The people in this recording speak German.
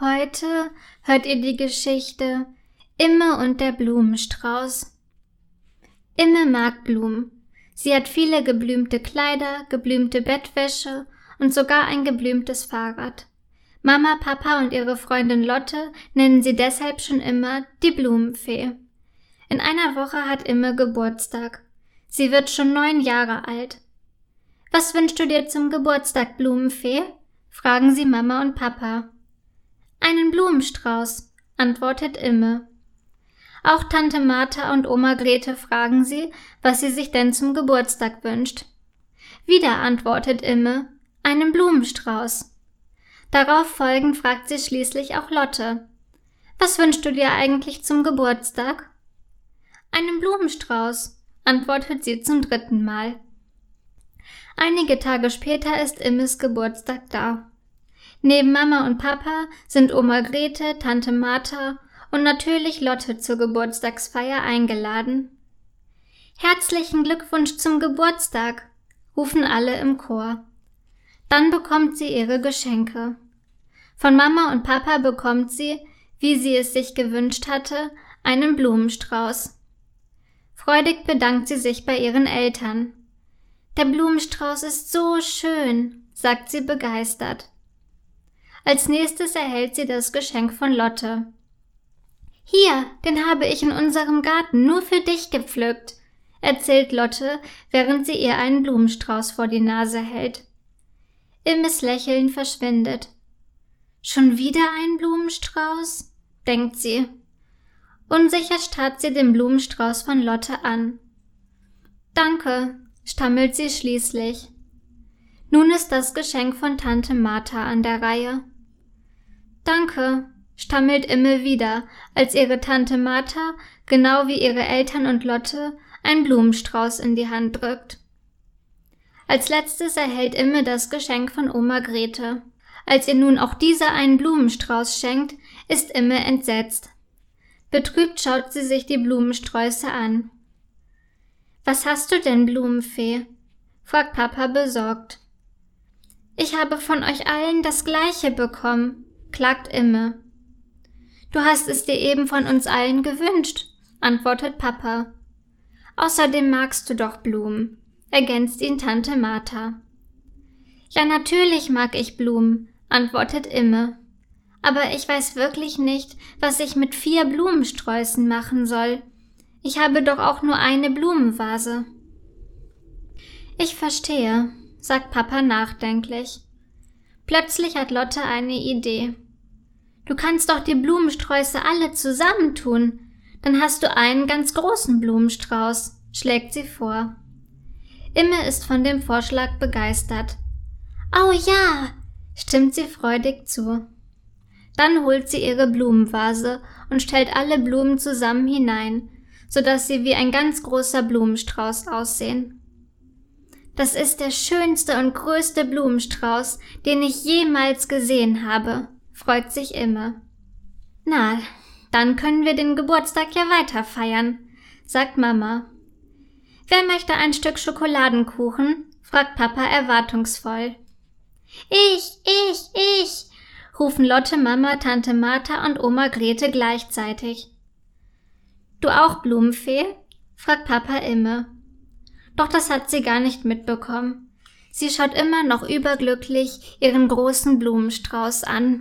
Heute hört ihr die Geschichte Imme und der Blumenstrauß. Imme mag Blumen. Sie hat viele geblümte Kleider, geblümte Bettwäsche und sogar ein geblümtes Fahrrad. Mama, Papa und ihre Freundin Lotte nennen sie deshalb schon immer die Blumenfee. In einer Woche hat Imme Geburtstag. Sie wird schon neun Jahre alt. Was wünschst du dir zum Geburtstag, Blumenfee? fragen sie Mama und Papa. Einen Blumenstrauß, antwortet Imme. Auch Tante Martha und Oma Grete fragen sie, was sie sich denn zum Geburtstag wünscht. Wieder antwortet Imme, einen Blumenstrauß. Darauf folgend fragt sie schließlich auch Lotte. Was wünschst du dir eigentlich zum Geburtstag? Einen Blumenstrauß, antwortet sie zum dritten Mal. Einige Tage später ist Immes Geburtstag da. Neben Mama und Papa sind Oma Grete, Tante Martha und natürlich Lotte zur Geburtstagsfeier eingeladen. Herzlichen Glückwunsch zum Geburtstag, rufen alle im Chor. Dann bekommt sie ihre Geschenke. Von Mama und Papa bekommt sie, wie sie es sich gewünscht hatte, einen Blumenstrauß. Freudig bedankt sie sich bei ihren Eltern. Der Blumenstrauß ist so schön, sagt sie begeistert. Als nächstes erhält sie das Geschenk von Lotte. Hier, den habe ich in unserem Garten nur für dich gepflückt, erzählt Lotte, während sie ihr einen Blumenstrauß vor die Nase hält. Immes Lächeln verschwindet. Schon wieder ein Blumenstrauß? denkt sie. Unsicher starrt sie den Blumenstrauß von Lotte an. Danke, stammelt sie schließlich. Nun ist das Geschenk von Tante Martha an der Reihe. Danke, stammelt Imme wieder, als ihre Tante Martha, genau wie ihre Eltern und Lotte, einen Blumenstrauß in die Hand drückt. Als letztes erhält Imme das Geschenk von Oma Grete. Als ihr nun auch dieser einen Blumenstrauß schenkt, ist Imme entsetzt. Betrübt schaut sie sich die Blumensträuße an. Was hast du denn, Blumenfee? fragt Papa besorgt. Ich habe von euch allen das gleiche bekommen, klagt Imme. Du hast es dir eben von uns allen gewünscht, antwortet Papa. Außerdem magst du doch Blumen, ergänzt ihn Tante Martha. Ja, natürlich mag ich Blumen, antwortet Imme. Aber ich weiß wirklich nicht, was ich mit vier Blumensträußen machen soll. Ich habe doch auch nur eine Blumenvase. Ich verstehe, sagt Papa nachdenklich. Plötzlich hat Lotte eine Idee. Du kannst doch die Blumensträuße alle zusammentun. Dann hast du einen ganz großen Blumenstrauß, schlägt sie vor. Imme ist von dem Vorschlag begeistert. Oh ja, stimmt sie freudig zu. Dann holt sie ihre Blumenvase und stellt alle Blumen zusammen hinein, so dass sie wie ein ganz großer Blumenstrauß aussehen. Das ist der schönste und größte Blumenstrauß, den ich jemals gesehen habe, freut sich Imme. Na, dann können wir den Geburtstag ja weiter feiern, sagt Mama. Wer möchte ein Stück Schokoladenkuchen? fragt Papa erwartungsvoll. Ich, ich, ich, rufen Lotte, Mama, Tante Martha und Oma Grete gleichzeitig. Du auch Blumenfee? fragt Papa Imme. Doch das hat sie gar nicht mitbekommen. Sie schaut immer noch überglücklich ihren großen Blumenstrauß an.